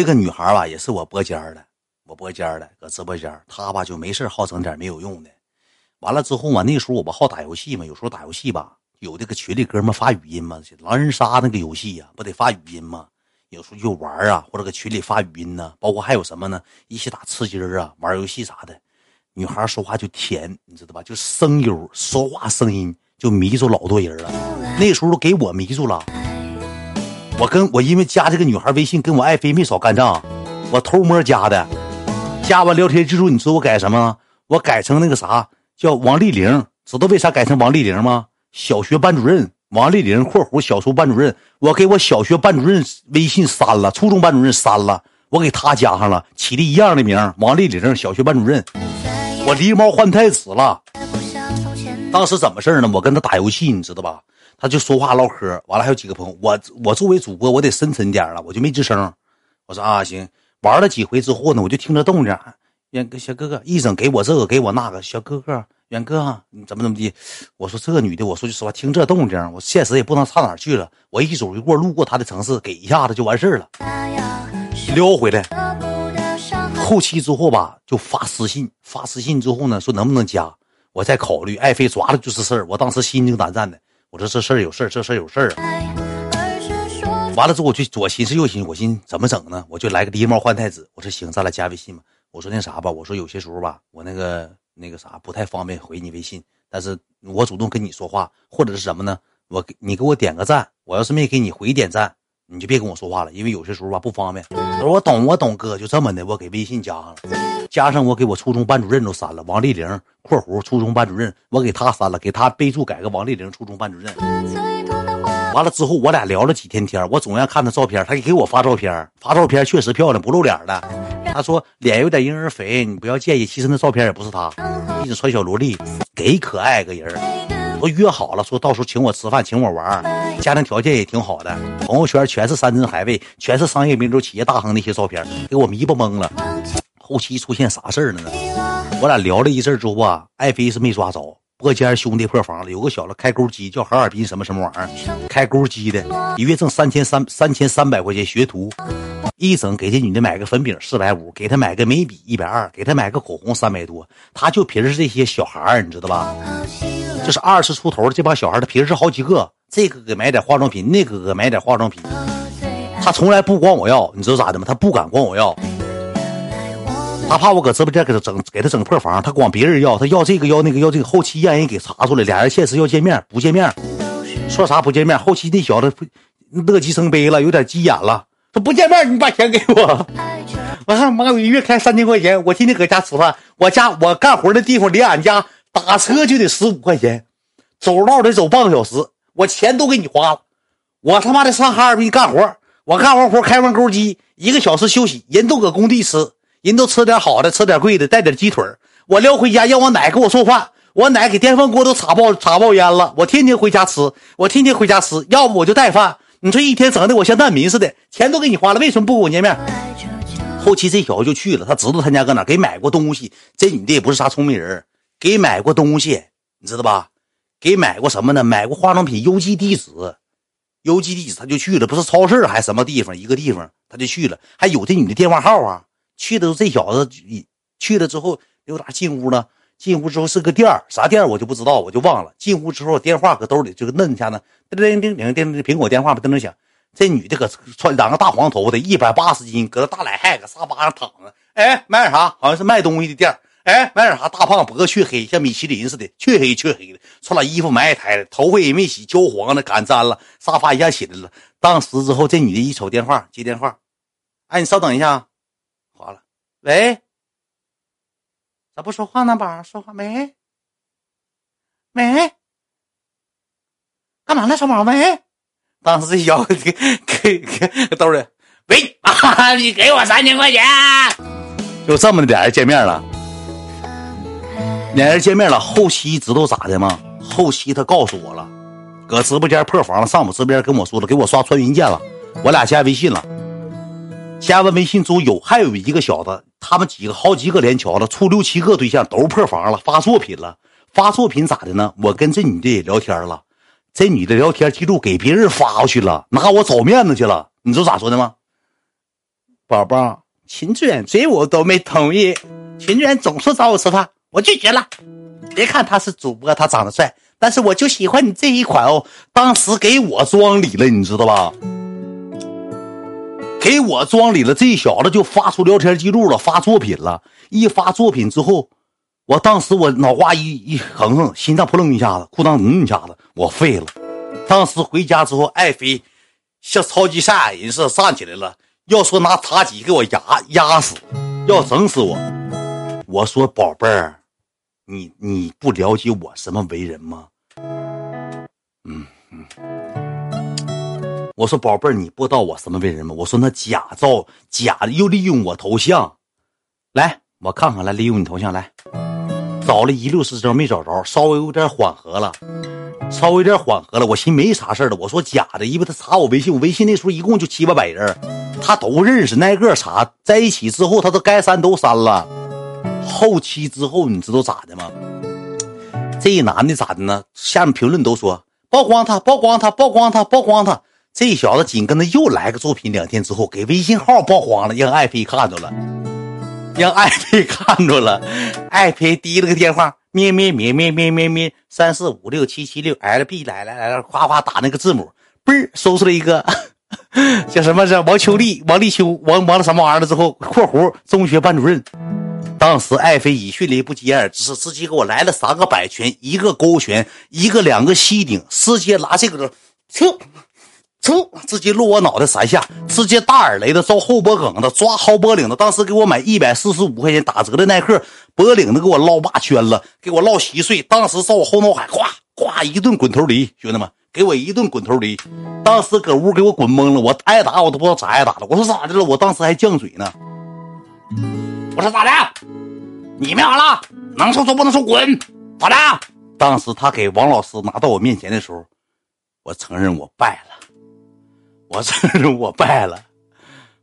这个女孩吧，也是我播间的，我播间的，搁直播间，她吧就没事好整点没有用的。完了之后嘛，那时候我不好打游戏嘛，有时候打游戏吧，有这个群里哥们发语音嘛，狼人杀那个游戏呀，不得发语音吗？有时候就玩啊，或者搁群里发语音呢，包括还有什么呢？一起打吃鸡啊，玩游戏啥的。女孩说话就甜，你知道吧？就声优说话声音就迷住老多人了。那时候都给我迷住了。我跟我因为加这个女孩微信，跟我爱妃没少干仗。我偷摸加的，加完聊天记录，你知道我改什么？我改成那个啥叫王丽玲。知道为啥改成王丽玲吗？小学班主任王丽玲（括弧小初班主任）。我给我小学班主任微信删了，初中班主任删了，我给他加上了，起的一样的名王丽玲，小学班主任。我狸猫换太子了。当时怎么事呢？我跟他打游戏，你知道吧？他就说话唠嗑，完了还有几个朋友。我我作为主播，我得深沉点了，我就没吱声。我说啊，行。玩了几回之后呢，我就听着动静。远哥，小哥哥，一整给我这个，给我那个。小哥哥，远哥，你怎么怎么地？我说这个女的，我说句实话，听这动静，我现实也不能差哪去了。我一走一过，路过她的城市，给一下子就完事了，撩回来。后期之后吧，就发私信，发私信之后呢，说能不能加，我再考虑。爱妃抓了就是事儿，我当时心惊胆战的。我说这事儿有事儿，这事儿有事儿啊。完了之后，我就左寻思右寻思，我寻思怎么整呢？我就来个狸猫换太子。我说行，咱俩加微信吧。我说那啥吧，我说有些时候吧，我那个那个啥不太方便回你微信，但是我主动跟你说话，或者是什么呢？我给你给我点个赞，我要是没给你回点赞。你就别跟我说话了，因为有些时候吧不方便。我说我懂，我懂哥，就这么的，我给微信加上了，加上我给我初中班主任都删了，王丽玲（括弧初中班主任），我给他删了，给他备注改个王丽玲初中班主任。完了之后，我俩聊了几天天，我总愿看他照片，他给我发照片，发照片确实漂亮，不露脸的。他说脸有点婴儿肥，你不要介意，其实那照片也不是他，一直穿小萝莉，给可爱个人。都约好了，说到时候请我吃饭，请我玩家庭条件也挺好的，朋友圈全是山珍海味，全是商业名流、企业大亨那些照片，给我迷不懵了。后期出现啥事儿了呢？我俩聊了一阵之后啊，爱妃是没抓着，播间兄弟破防了，有个小子开钩机，叫哈尔滨什么什么玩意儿，开钩机的，一月挣三千三三千三百块钱学徒，一整给这女的买个粉饼四百五，给她买个眉笔一百二，给她买个口红三百多，他就平时这些小孩儿，你知道吧？就是二十出头的这帮小孩，他平时好几个，这个给买点化妆品，那个给买点化妆品，他从来不管我要，你知道咋的吗？他不敢管我要，他怕我搁直播间给他整，给他整破防，他管别人要，他要这个要那个要这个，后期让人给查出来，俩人现实要见面，不见面，说啥不见面，后期那小子乐极生悲了，有点急眼了，说不见面，你把钱给我，我看妈，我一月开三千块钱，我天天搁家吃饭，我家我干活的地方离俺家。打车就得十五块钱，走道得走半个小时，我钱都给你花了。我他妈的上哈尔滨干活，我干完活开完钩机，一个小时休息，人都搁工地吃，人都吃点好的，吃点贵的，带点鸡腿我撩回家让我奶给我做饭，我奶给电饭锅都插爆插爆烟了。我天天回家吃，我天天回家吃，要不我就带饭。你说一天整的我像难民似的，钱都给你花了，为什么不跟我见面？后期这小子就去了，他知道他家搁哪，给买过东西。这女的也不是啥聪明人。给买过东西，你知道吧？给买过什么呢？买过化妆品，邮寄地址，邮寄地址他就去了，不是超市还是什么地方？一个地方他就去了，还有这女的电话号啊。去的这小子去了之后，溜达进屋了。进屋之后是个店儿，啥店儿我就不知道，我就忘了。进屋之后电话搁兜里就摁一下呢，叮叮叮叮叮，苹果电话吧噔噔响。这女的搁穿两个大黄头发的，一百八十斤，搁那大懒汉搁沙发上躺着。哎，买点啥？好像是卖东西的店儿。哎，买点啥？大胖脖子黢黑，像米其林似的，黢黑黢黑的。穿俩衣服埋汰的，头发也没洗，焦黄的，敢粘了。沙发一下起来了。当时之后，这女的一瞅电话，接电话。哎，你稍等一下，划了。喂，咋不说话呢？宝，说话没？喂，干嘛呢？小宝？喂，当时这小子给给给兜里，喂，啊你给我三千块钱。就这么的，俩人见面了。俩人见面了，后期知道咋的吗？后期他告诉我了，搁直播间破防了，上我直播间跟我说了，给我刷穿云箭了，我俩加微信了。加完微信之后，有还有一个小子，他们几个好几个连桥了，处六七个对象都破防了，发作品了。发作品咋的呢？我跟这女的也聊天了，这女的聊天记录给别人发过去了，拿我找面子去了。你知道咋说的吗？宝宝，秦志远追我都没同意，秦志远总说找我吃饭，我拒绝了。别看他是主播，他长得帅，但是我就喜欢你这一款哦。当时给我装理了，你知道吧？给我装里了，这小子就发出聊天记录了，发作品了。一发作品之后，我当时我脑瓜一一横横，心脏扑棱一下子，裤裆嗯一下子，我废了。当时回家之后，爱妃像超级赛亚人似的站起来了，要说拿茶几给我压压死，要整死我。我说宝贝儿。你你不了解我什么为人吗？我说宝贝儿，你不知道我什么为人吗？我说那假造假又利用我头像，来我看看来利用你头像来，找了一溜十招没找着，稍微有点缓和了，稍微有点缓和了，我寻没啥事了。我说假的，因为他查我微信，我微信那时候一共就七八百人，他都认识，挨个查，在一起之后他都该删都删了。后期之后，你知道咋的吗？这一男的咋的呢？下面评论都说曝光他，曝光他，曝光他，曝光他。这小子紧跟着又来个作品，两天之后给微信号曝光了，让爱妃看着了，让爱妃看着了。爱妃滴了个电话，咩咩咩咩咩咩咩，三四五六七七六 L B 来来来来，夸夸打那个字母，嘣搜出来一个叫什么？是王秋丽、王立秋、王王了什么玩意儿了？之后括弧中学班主任。当时爱妃以迅雷不及掩耳之势，直接给我来了三个摆拳，一个勾拳，一个两个膝顶，直接拿这个，嗖，噌，直接落我脑袋三下，直接大耳雷的照后脖梗子抓薅脖领子。当时给我买一百四十五块钱打折的耐克，脖领子给我绕八圈了，给我绕稀碎。当时照我后脑海，咵咵一顿滚头梨，兄弟们，给我一顿滚头梨。当时搁屋给我滚懵了，我挨打我都不知道咋挨打的。我说咋的了？我当时还犟嘴呢。我说咋的？你没完了？能说说不能说滚？咋的？当时他给王老师拿到我面前的时候，我承认我败了，我承认 我败了。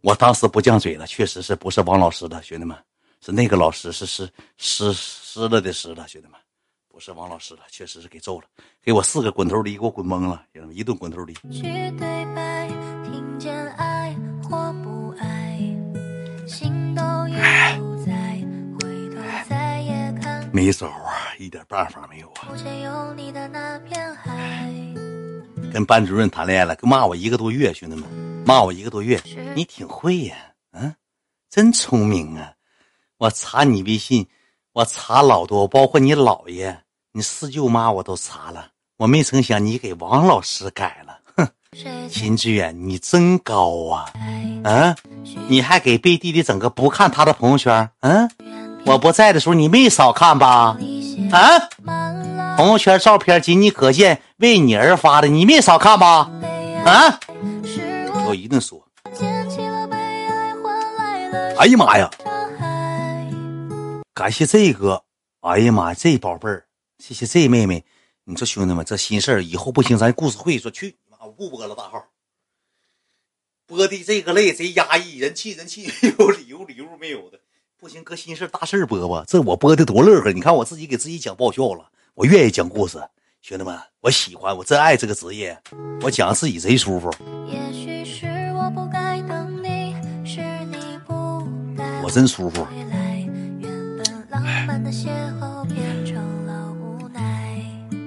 我当时不犟嘴了，确实是不是王老师的兄弟们，是那个老师是是湿湿了的湿了，兄弟们，不是王老师的，确实是给揍了，给我四个滚头梨给我滚懵了，兄弟们一顿滚头梨。没招啊，一点办法没有啊！跟班主任谈恋爱了，骂我一个多月，兄弟们，骂我一个多月。你挺会呀，嗯，真聪明啊！我查你微信，我查老多，包括你姥爷、你四舅妈，我都查了。我没成想你给王老师改了，哼！秦志远，你真高啊！嗯，你还给贝弟弟整个不看他的朋友圈，嗯？我不在的时候，你没少看吧？啊，朋友圈照片仅你可见，为你而发的，你没少看吧？啊，我一顿说。哎呀妈呀！感谢这个，哎呀妈呀，这宝贝儿，谢谢这妹妹。你说兄弟们，这心事儿以后不行，咱故事会说去，妈我不播了，大号。播的这个累，贼压抑，人气人气 有理由理由没有的。不行，搁心事大事播吧，这我播的多乐呵。你看我自己给自己讲爆笑了，我愿意讲故事，兄弟们，我喜欢，我真爱这个职业，我讲自己贼舒服。我真舒服。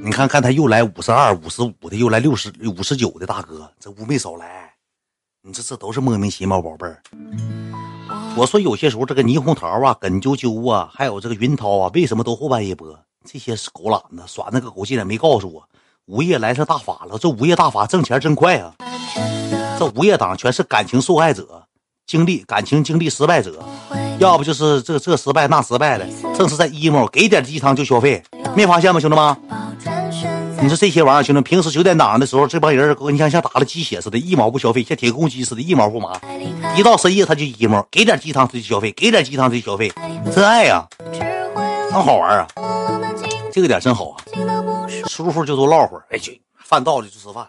你看看他又来五十二、五十五的，又来六十五十九的大哥，这屋没少来。你这这都是莫名其妙，宝贝儿。我说有些时候这个霓虹桃啊、耿啾啾啊，还有这个云涛啊，为什么都后半夜播？这些是狗懒子耍那个狗伎俩，没告诉我。午夜来是大法了，这午夜大法挣钱真快啊！这午夜党全是感情受害者，经历感情经历失败者，要不就是这这失败那失败的，正是在 emo，给点鸡汤就消费，没发现吗，兄弟们？你说这些玩意儿，兄弟们，平时九点档的时候，这帮人你像像打了鸡血似的，一毛不消费，像铁公鸡似的，一毛不麻。一到深夜他就 emo，给点鸡汤他就消费，给点鸡汤他就消费，真爱呀，真好玩啊，这个点真好啊，舒服就多唠会儿，哎去，饭到了就吃饭。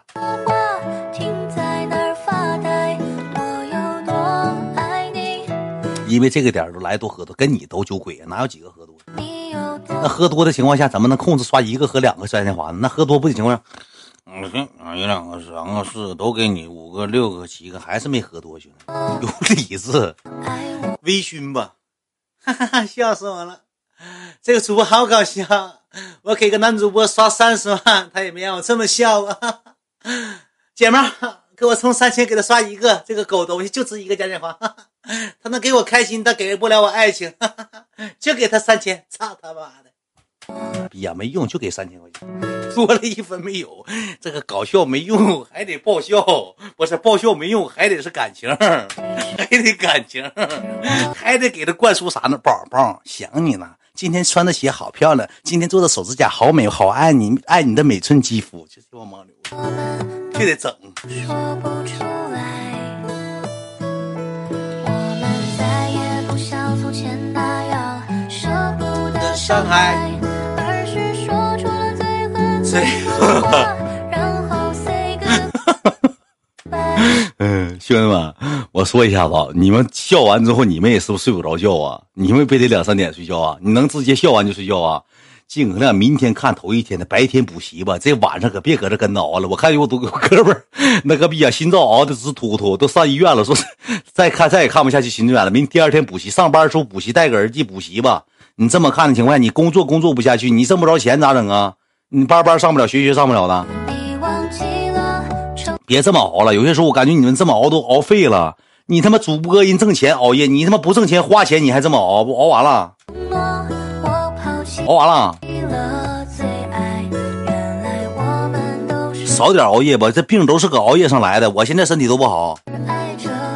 因为这个点都来多喝多，跟你都酒鬼，哪有几个喝多？那喝多的情况下，怎么能控制刷一个和两个摔天花呢？那喝多不的情况下，嗯行一两个、三个、四个都给你，五个、六个、七个，还是没喝多，兄弟，有理智，微醺吧，哈哈哈，笑死我了，这个主播好搞笑，我给个男主播刷三十万，他也没让我这么笑啊，姐们儿。给我充三千，给他刷一个，这个狗东西就值一个嘉年华，他能给我开心，他给不了我爱情，就给他三千，操他妈的！逼呀，没用，就给三千块钱，多了一分没有。这个搞笑没用，还得爆笑，不是爆笑没用，还得是感情，还得感情，还得给他灌输啥呢？宝宝想你呢，今天穿的鞋好漂亮，今天做的手指甲好美，好爱你，爱你的每寸肌肤，就是我盲流。就得整。上海。最后话，嗯，兄弟们，我说一下子，你们笑完之后，你们也是不是睡不着觉啊？你们非得两三点睡觉啊？你能直接笑完就睡觉啊？尽可能明天看头一天的，白天补习吧。这晚上可别搁这跟着熬了。我看有多哥们儿，那个逼啊，心脏熬的直突突，都上医院了。说再看再也看不下去心脏了。明第二天补习，上班时候补习，戴个耳机补习吧。你这么看的情况下，你工作工作不下去，你挣不着钱咋整啊？你班班上不了，学学上不了的。别这么熬了。有些时候我感觉你们这么熬都熬废了。你他妈主播人挣钱熬夜，你他妈不挣钱花钱，你还这么熬不熬完了？熬完了，少点熬夜吧。这病都是搁熬夜上来的。我现在身体都不好，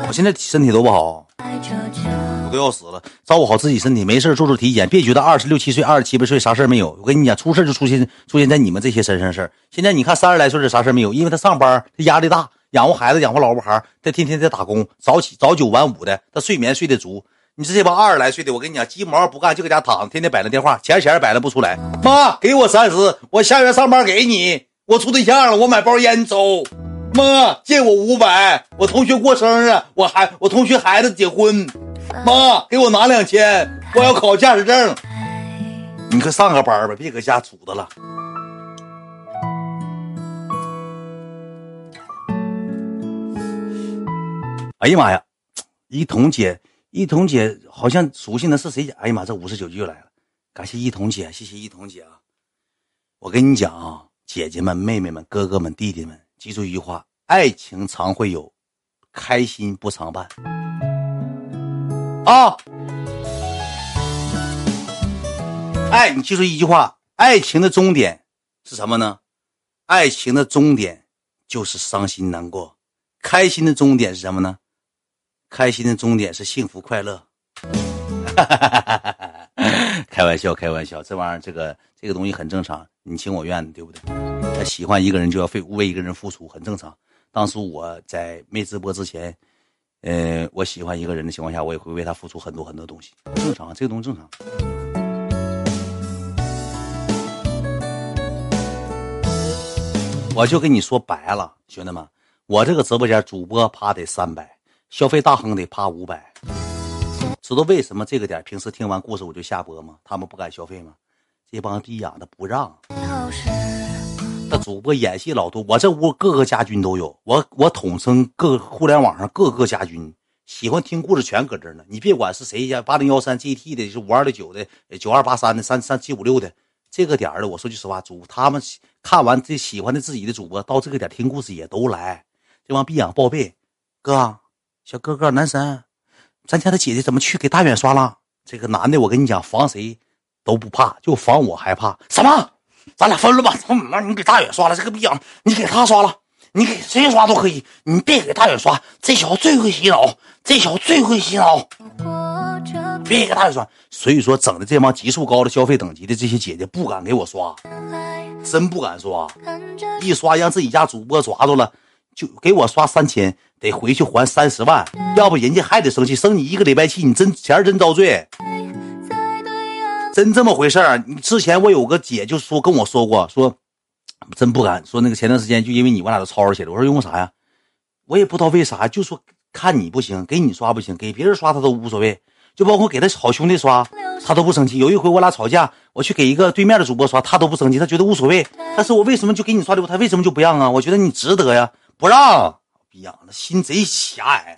我现在身体都不好，我都要死了。照顾好自己身体，没事做做体检，别觉得二十六七岁、二十七八岁啥事没有。我跟你讲，出事就出现出现在你们这些身上事儿。现在你看三十来岁的啥事没有，因为他上班，他压力大，养活孩子，养活老婆孩他天天在打工，早起早九晚五的，他睡眠睡得足。你这帮二十来岁的，我跟你讲，鸡毛不干就搁家躺着，天天摆那电话，钱钱摆了不出来。妈，给我三十，我下月上班给你。我处对象了，我买包烟抽。妈，借我五百，我同学过生日，我孩我同学孩子结婚。妈，给我拿两千，我要考驾驶证。你快上个班吧，别搁家杵着了。哎呀妈呀，一彤姐。一彤姐好像熟悉的是谁家？哎呀妈，这五十九句来了，感谢一彤姐，谢谢一彤姐啊！我跟你讲啊，姐姐们、妹妹们、哥哥们、弟弟们，记住一句话：爱情常会有，开心不常伴。啊！哎，你记住一句话：爱情的终点是什么呢？爱情的终点就是伤心难过，开心的终点是什么呢？开心的终点是幸福快乐，开玩笑，开玩笑，这玩意儿，这个这个东西很正常，你情我愿的，对不对？喜欢一个人就要为为一个人付出，很正常。当时我在没直播之前，呃，我喜欢一个人的情况下，我也会为他付出很多很多东西，正常，这个东西正常。我就跟你说白了，兄弟们，我这个直播间主播趴得三百。消费大亨得趴五百，知道为什么这个点平时听完故事我就下播吗？他们不敢消费吗？这帮逼养的不让。那主播演戏老多，我这屋各个家军都有，我我统称各互联网上各个家军，喜欢听故事全搁这呢。你别管是谁家八零幺三 GT 的，是五二六九的，九二八三的，三三七五六的，这个点的，我说句实话，主他们看完这喜欢的自己的主播，到这个点听故事也都来。这帮逼养报备，哥。小哥哥，男神，咱家的姐姐怎么去给大远刷了？这个男的，我跟你讲，防谁都不怕，就防我害怕。什么？咱俩分了吧？操你妈！你给大远刷了，这个逼样，你给他刷了，你给谁刷都可以，你别给大远刷。这小子最会洗脑，这小子最会洗脑。别给大远刷。所以说，整的这帮级数高的消费等级的这些姐姐不敢给我刷，真不敢刷。一刷让自己家主播抓住了，就给我刷三千。得回去还三十万，要不人家还得生气，生你一个礼拜气，你真钱真遭罪，真这么回事儿。你之前我有个姐就说跟我说过，说真不敢说那个前段时间就因为你我俩都吵吵起来。我说因为啥呀？我也不知道为啥，就说看你不行，给你刷不行，给别人刷他都无所谓，就包括给他好兄弟刷，他都不生气。有一回我俩吵架，我去给一个对面的主播刷，他都不生气，他觉得无所谓。但是我为什么就给你刷礼物，他为什么就不让啊？我觉得你值得呀，不让，逼养的心贼狭隘。